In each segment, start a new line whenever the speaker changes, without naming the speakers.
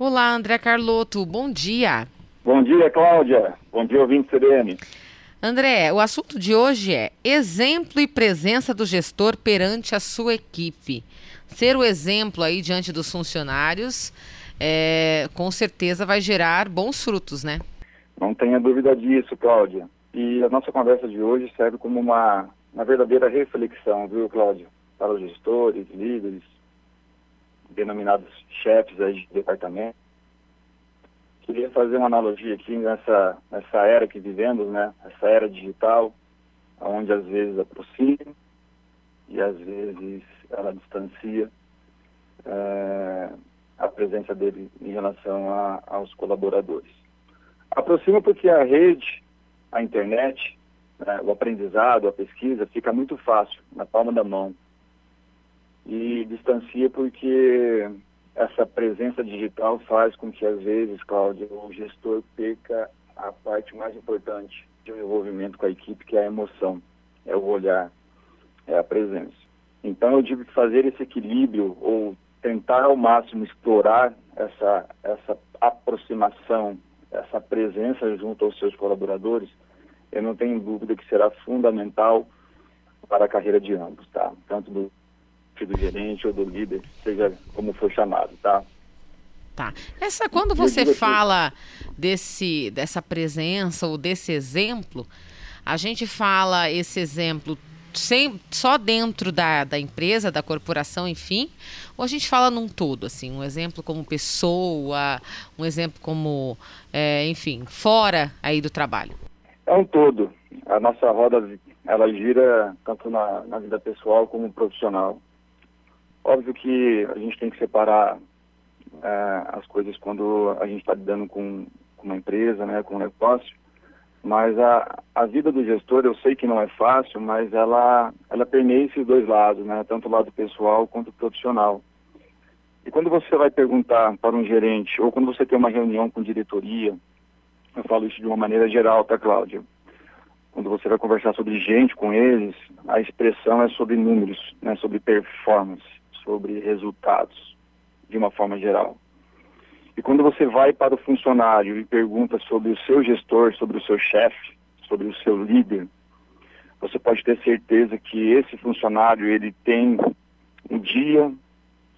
Olá, André Carlotto, bom dia.
Bom dia, Cláudia. Bom dia, ouvinte CBN.
André, o assunto de hoje é exemplo e presença do gestor perante a sua equipe. Ser o exemplo aí diante dos funcionários, é, com certeza vai gerar bons frutos, né?
Não tenha dúvida disso, Cláudia. E a nossa conversa de hoje serve como uma, uma verdadeira reflexão, viu, Cláudia? Para os gestores, líderes, denominados chefes aí de departamento. Queria fazer uma analogia aqui nessa, nessa era que vivemos, né? Essa era digital, onde às vezes aproxima e às vezes ela distancia é, a presença dele em relação a, aos colaboradores. Aproxima porque a rede, a internet, né, o aprendizado, a pesquisa fica muito fácil, na palma da mão e distancia porque essa presença digital faz com que, às vezes, Cláudia, o gestor perca a parte mais importante de um envolvimento com a equipe, que é a emoção, é o olhar, é a presença. Então, eu digo que fazer esse equilíbrio ou tentar ao máximo explorar essa, essa aproximação, essa presença junto aos seus colaboradores, eu não tenho dúvida que será fundamental para a carreira de ambos, tá? Tanto do do gerente ou do líder, seja como for chamado, tá?
Tá. Essa, quando você fala desse, dessa presença ou desse exemplo, a gente fala esse exemplo sem, só dentro da, da empresa, da corporação, enfim, ou a gente fala num todo, assim, um exemplo como pessoa, um exemplo como, é, enfim, fora aí do trabalho?
É um todo. A nossa roda, ela gira tanto na, na vida pessoal como profissional. Óbvio que a gente tem que separar é, as coisas quando a gente está lidando com, com, uma empresa, né, com um negócio, mas a, a vida do gestor eu sei que não é fácil, mas ela, ela permeia esses dois lados, né, tanto o lado pessoal quanto o profissional. E quando você vai perguntar para um gerente, ou quando você tem uma reunião com diretoria, eu falo isso de uma maneira geral, tá, Cláudia? Quando você vai conversar sobre gente com eles, a expressão é sobre números, né, sobre performance sobre resultados, de uma forma geral. E quando você vai para o funcionário e pergunta sobre o seu gestor, sobre o seu chefe, sobre o seu líder, você pode ter certeza que esse funcionário ele tem um dia,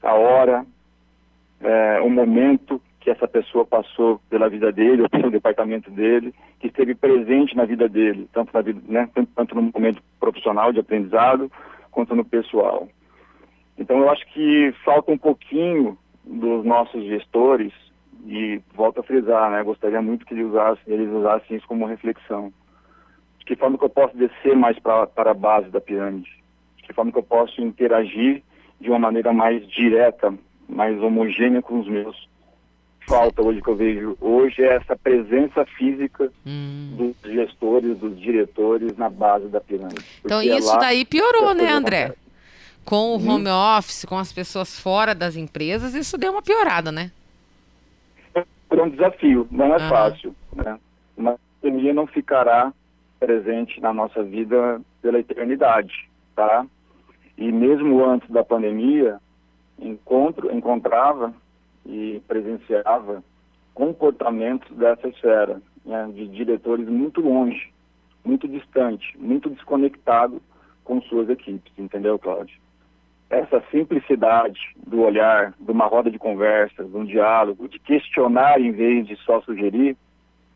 a hora, é, um momento que essa pessoa passou pela vida dele, ou pelo departamento dele, que esteve presente na vida dele, tanto, na vida, né, tanto no momento profissional de aprendizado, quanto no pessoal. Então eu acho que falta um pouquinho dos nossos gestores e volto a frisar, né? Gostaria muito que eles usassem, eles usassem isso como reflexão. De que forma que eu posso descer mais pra, para a base da pirâmide? De que forma que eu posso interagir de uma maneira mais direta, mais homogênea com os meus? Falta hoje que eu vejo hoje é essa presença física hum. dos gestores, dos diretores na base da pirâmide.
Então é isso daí piorou, né, André? Acontece com o uhum. home office, com as pessoas fora das empresas, isso deu uma piorada, né?
É um desafio, não é fácil. Né? Uma pandemia não ficará presente na nossa vida pela eternidade, tá? E mesmo antes da pandemia, encontro, encontrava e presenciava comportamentos dessa esfera, né? de diretores muito longe, muito distante, muito desconectado com suas equipes, entendeu, Cláudio? Essa simplicidade do olhar, de uma roda de conversa, de um diálogo, de questionar em vez de só sugerir,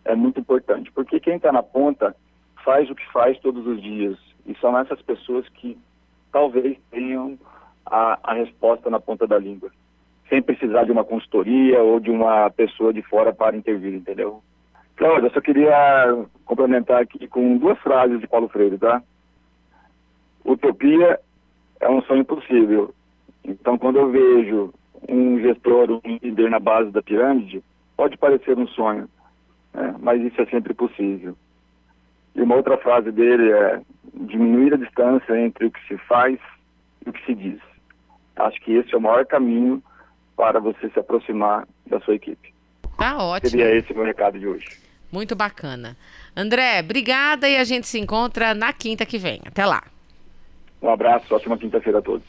é muito importante. Porque quem está na ponta faz o que faz todos os dias. E são essas pessoas que talvez tenham a, a resposta na ponta da língua. Sem precisar de uma consultoria ou de uma pessoa de fora para intervir, entendeu? Cláudia, eu só queria complementar aqui com duas frases de Paulo Freire, tá? Utopia é um sonho possível. Então, quando eu vejo um gestor, um líder na base da pirâmide, pode parecer um sonho, né? mas isso é sempre possível. E uma outra frase dele é diminuir a distância entre o que se faz e o que se diz. Acho que esse é o maior caminho para você se aproximar da sua equipe.
Tá ótimo.
Seria esse o meu recado de hoje.
Muito bacana. André, obrigada e a gente se encontra na quinta que vem. Até lá.
Um abraço, ótima quinta-feira a todos.